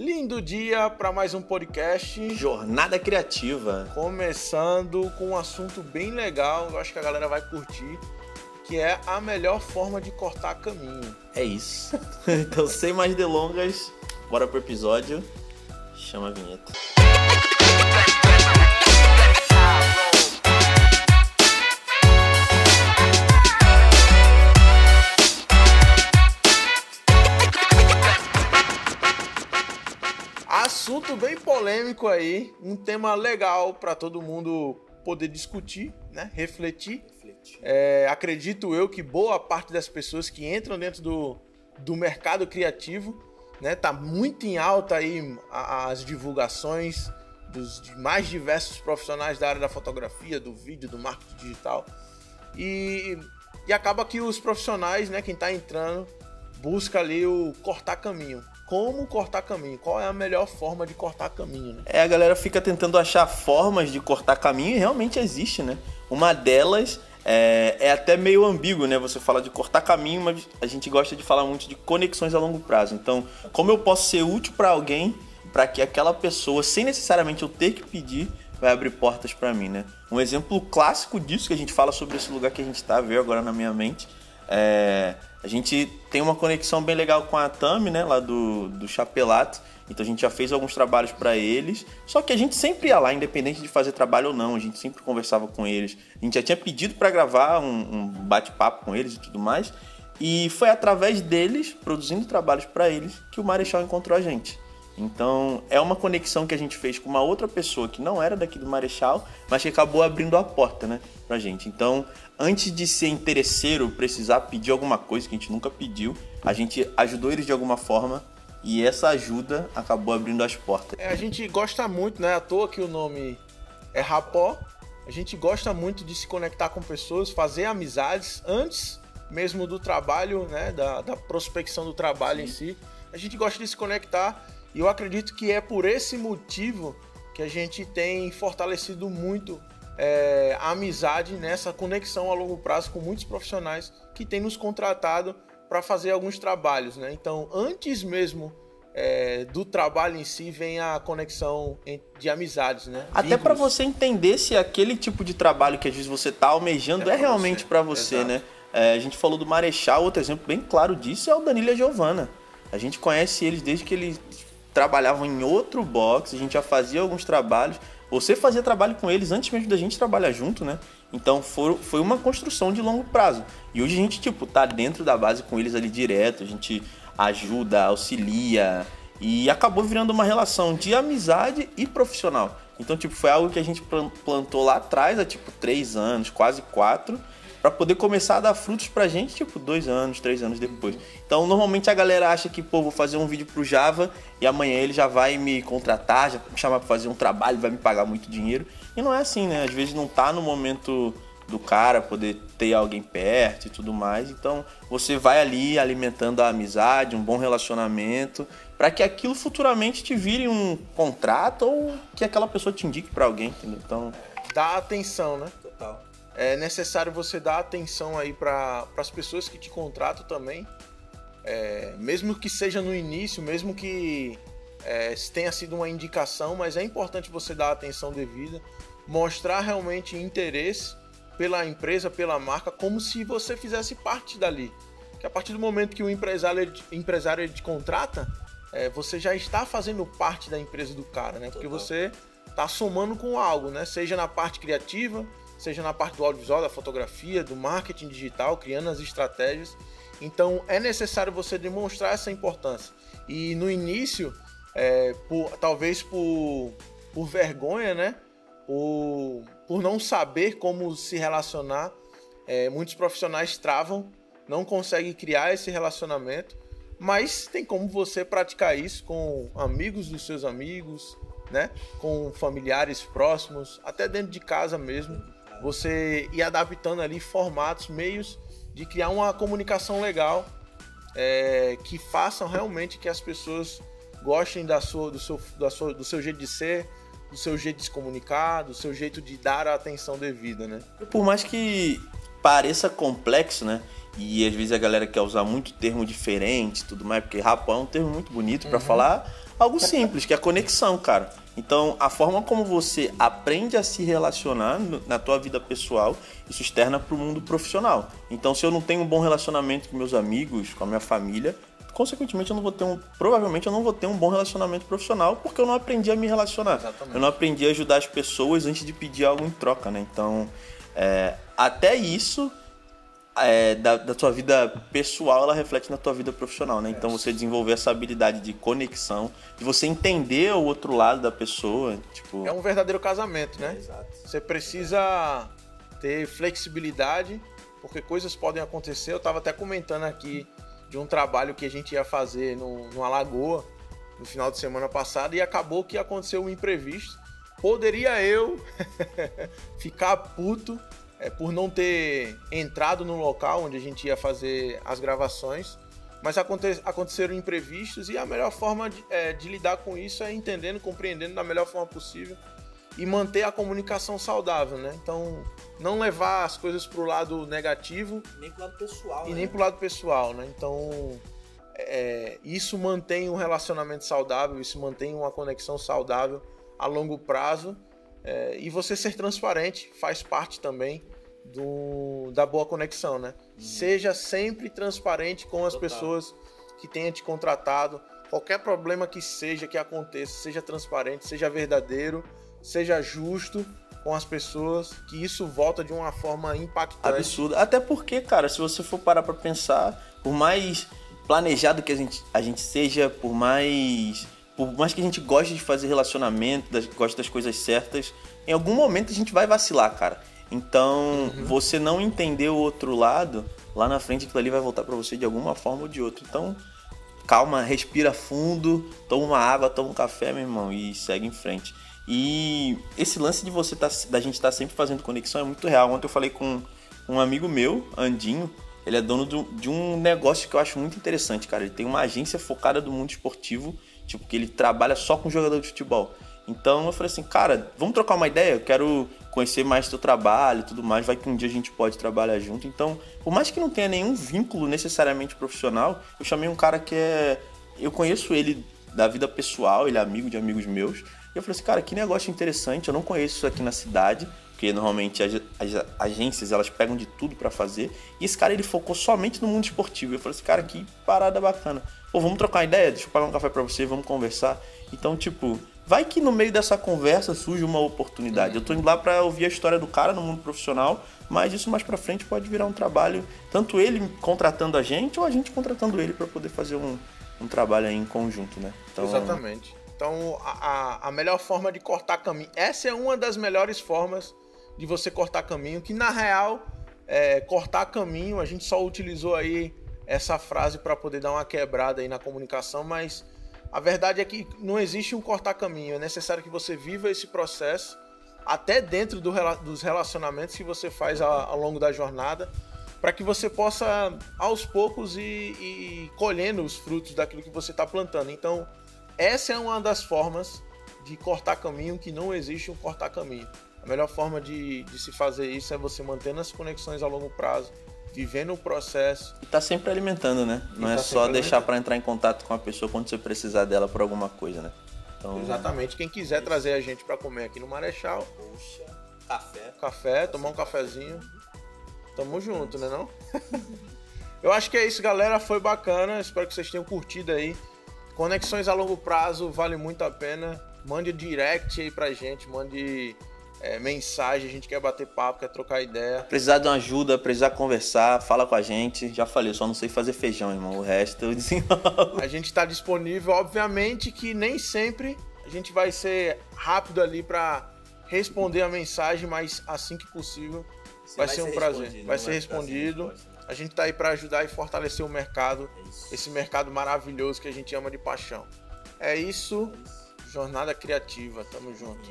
Lindo dia para mais um podcast. Jornada Criativa. Começando com um assunto bem legal, eu acho que a galera vai curtir, que é a melhor forma de cortar caminho. É isso. então, sem mais delongas, bora pro episódio. Chama a vinheta. Polêmico aí, um tema legal para todo mundo poder discutir, né? refletir. É, acredito eu que boa parte das pessoas que entram dentro do, do mercado criativo, né, tá muito em alta aí as divulgações dos mais diversos profissionais da área da fotografia, do vídeo, do marketing digital. E, e acaba que os profissionais, né, quem está entrando, busca ali o cortar caminho como cortar caminho, qual é a melhor forma de cortar caminho. Né? É, a galera fica tentando achar formas de cortar caminho e realmente existe, né? Uma delas é, é, até meio ambíguo, né? Você fala de cortar caminho, mas a gente gosta de falar muito de conexões a longo prazo. Então, como eu posso ser útil para alguém para que aquela pessoa, sem necessariamente eu ter que pedir, vai abrir portas para mim, né? Um exemplo clássico disso que a gente fala sobre esse lugar que a gente está, veio agora na minha mente, é a gente tem uma conexão bem legal com a Tami, né, lá do, do Chapelato. Então a gente já fez alguns trabalhos para eles. Só que a gente sempre ia lá, independente de fazer trabalho ou não. A gente sempre conversava com eles. A gente já tinha pedido para gravar um, um bate-papo com eles e tudo mais. E foi através deles, produzindo trabalhos para eles, que o Marechal encontrou a gente. Então é uma conexão que a gente fez com uma outra pessoa que não era daqui do Marechal, mas que acabou abrindo a porta, né, pra gente. Então, antes de ser interesseiro, precisar pedir alguma coisa que a gente nunca pediu, a gente ajudou eles de alguma forma e essa ajuda acabou abrindo as portas. É, a gente gosta muito, né? À toa que o nome é Rapó. A gente gosta muito de se conectar com pessoas, fazer amizades antes mesmo do trabalho, né? Da, da prospecção do trabalho Sim. em si. A gente gosta de se conectar e eu acredito que é por esse motivo que a gente tem fortalecido muito é, a amizade nessa conexão a longo prazo com muitos profissionais que têm nos contratado para fazer alguns trabalhos. Né? Então, antes mesmo é, do trabalho em si vem a conexão de amizades, né? Até para você entender se aquele tipo de trabalho que às vezes você está almejando é, é realmente para você, pra você né? É, a gente falou do Marechal, outro exemplo bem claro disso é o Danilo e a Giovana. A gente conhece eles desde que eles trabalhavam em outro box, a gente já fazia alguns trabalhos. Você fazia trabalho com eles antes mesmo da gente trabalhar junto, né? Então foi, foi uma construção de longo prazo. E hoje a gente, tipo, tá dentro da base com eles ali direto, a gente ajuda, auxilia. E acabou virando uma relação de amizade e profissional. Então, tipo, foi algo que a gente plantou lá atrás, há tipo três anos, quase quatro para poder começar a dar frutos pra gente, tipo, dois anos, três anos depois. Então, normalmente a galera acha que, pô, vou fazer um vídeo pro Java e amanhã ele já vai me contratar, já me chamar pra fazer um trabalho, vai me pagar muito dinheiro. E não é assim, né? Às vezes não tá no momento do cara poder ter alguém perto e tudo mais. Então, você vai ali alimentando a amizade, um bom relacionamento, para que aquilo futuramente te vire um contrato ou que aquela pessoa te indique para alguém, entendeu? Então, dá atenção, né? Total é necessário você dar atenção aí para as pessoas que te contratam também. É, mesmo que seja no início, mesmo que é, tenha sido uma indicação, mas é importante você dar atenção devida, mostrar realmente interesse pela empresa, pela marca, como se você fizesse parte dali. Que a partir do momento que o empresário, empresário te contrata, é, você já está fazendo parte da empresa do cara, né? Porque você está somando com algo, né? Seja na parte criativa, seja na parte do audiovisual, da fotografia, do marketing digital, criando as estratégias. Então é necessário você demonstrar essa importância. E no início, é, por, talvez por, por vergonha, né? Por, por não saber como se relacionar, é, muitos profissionais travam, não conseguem criar esse relacionamento. Mas tem como você praticar isso com amigos dos seus amigos, né? Com familiares próximos, até dentro de casa mesmo você ir adaptando ali formatos, meios de criar uma comunicação legal é, que façam realmente que as pessoas gostem da sua, do, seu, da sua, do seu jeito de ser, do seu jeito de se comunicar, do seu jeito de dar a atenção devida, né? Por mais que pareça complexo, né? E às vezes a galera quer usar muito termo diferente tudo mais, porque rapão é um termo muito bonito para uhum. falar algo simples, que é a conexão, cara. Então, a forma como você aprende a se relacionar na tua vida pessoal, isso externa para o mundo profissional. Então, se eu não tenho um bom relacionamento com meus amigos, com a minha família, consequentemente eu não vou ter um, provavelmente eu não vou ter um bom relacionamento profissional porque eu não aprendi a me relacionar. Exatamente. Eu não aprendi a ajudar as pessoas antes de pedir algo em troca, né? Então, é, até isso é, da, da tua vida pessoal, ela reflete na tua vida profissional, né? Então você desenvolver essa habilidade de conexão, de você entender o outro lado da pessoa, tipo... É um verdadeiro casamento, né? É, exato. Você precisa ter flexibilidade, porque coisas podem acontecer. Eu estava até comentando aqui de um trabalho que a gente ia fazer no, numa lagoa no final de semana passado e acabou que aconteceu um imprevisto. Poderia eu ficar puto é, por não ter entrado no local onde a gente ia fazer as gravações, mas aconte aconteceram imprevistos e a melhor forma de, é, de, lidar com isso é entendendo, compreendendo da melhor forma possível e manter a comunicação saudável, né? Então, não levar as coisas para o lado negativo. Nem para o lado pessoal. E né? nem para o lado pessoal, né? Então, é, isso mantém um relacionamento saudável, isso mantém uma conexão saudável a longo prazo é, e você ser transparente faz parte também do, da boa conexão, né? Uhum. Seja sempre transparente com as Total. pessoas que tenham te contratado. Qualquer problema que seja que aconteça, seja transparente, seja verdadeiro, seja justo com as pessoas, que isso volta de uma forma impactante. Absurdo. Até porque, cara, se você for parar para pensar, por mais planejado que a gente, a gente seja, por mais por mais que a gente goste de fazer relacionamento, das, goste das coisas certas, em algum momento a gente vai vacilar, cara. Então, uhum. você não entender o outro lado, lá na frente aquilo ali vai voltar para você de alguma forma ou de outra. Então, calma, respira fundo, toma uma água, toma um café, meu irmão, e segue em frente. E esse lance de você tá, da gente estar tá sempre fazendo conexão é muito real. Ontem eu falei com um amigo meu, Andinho, ele é dono de um negócio que eu acho muito interessante, cara. Ele tem uma agência focada do mundo esportivo Tipo, que ele trabalha só com jogador de futebol. Então eu falei assim, cara, vamos trocar uma ideia? Eu quero conhecer mais teu trabalho e tudo mais. Vai que um dia a gente pode trabalhar junto. Então, por mais que não tenha nenhum vínculo necessariamente profissional, eu chamei um cara que é. Eu conheço ele da vida pessoal, ele é amigo de amigos meus. E eu falei assim, cara, que negócio interessante. Eu não conheço isso aqui na cidade porque normalmente as, as agências elas pegam de tudo para fazer. E esse cara ele focou somente no mundo esportivo. Eu falei assim, cara, que parada bacana. Pô, vamos trocar ideia? Deixa eu pagar um café para você, vamos conversar. Então, tipo, vai que no meio dessa conversa surge uma oportunidade. Eu tô indo lá para ouvir a história do cara no mundo profissional, mas isso mais para frente pode virar um trabalho, tanto ele contratando a gente ou a gente contratando ele para poder fazer um, um trabalho aí em conjunto, né? Então, Exatamente. Então, a, a melhor forma de cortar caminho, essa é uma das melhores formas de você cortar caminho, que na real, é, cortar caminho, a gente só utilizou aí essa frase para poder dar uma quebrada aí na comunicação, mas a verdade é que não existe um cortar caminho, é necessário que você viva esse processo até dentro do, dos relacionamentos que você faz ao, ao longo da jornada, para que você possa aos poucos ir colhendo os frutos daquilo que você está plantando. Então, essa é uma das formas de cortar caminho que não existe um cortar caminho. A melhor forma de, de se fazer isso é você mantendo as conexões a longo prazo, vivendo o processo. E tá sempre alimentando, né? Não é tá só deixar para entrar em contato com a pessoa quando você precisar dela por alguma coisa, né? Então, Exatamente. Quem quiser isso. trazer a gente para comer aqui no Marechal. Puxa, café. Café, tomar um cafezinho. Tamo junto, né não? Eu acho que é isso, galera. Foi bacana. Espero que vocês tenham curtido aí. Conexões a longo prazo vale muito a pena. Mande direct aí pra gente, mande é, mensagem, a gente quer bater papo, quer trocar ideia. Precisar de uma ajuda, precisar conversar, fala com a gente. Já falei, eu só não sei fazer feijão, irmão. O resto eu desenrolo. A gente está disponível, obviamente que nem sempre a gente vai ser rápido ali para responder a mensagem, mas assim que possível vai, vai, ser um prazer. Vai ser respondido. A gente está aí para ajudar e fortalecer o mercado, é esse mercado maravilhoso que a gente ama de paixão. É isso. É isso. Jornada criativa, tamo junto.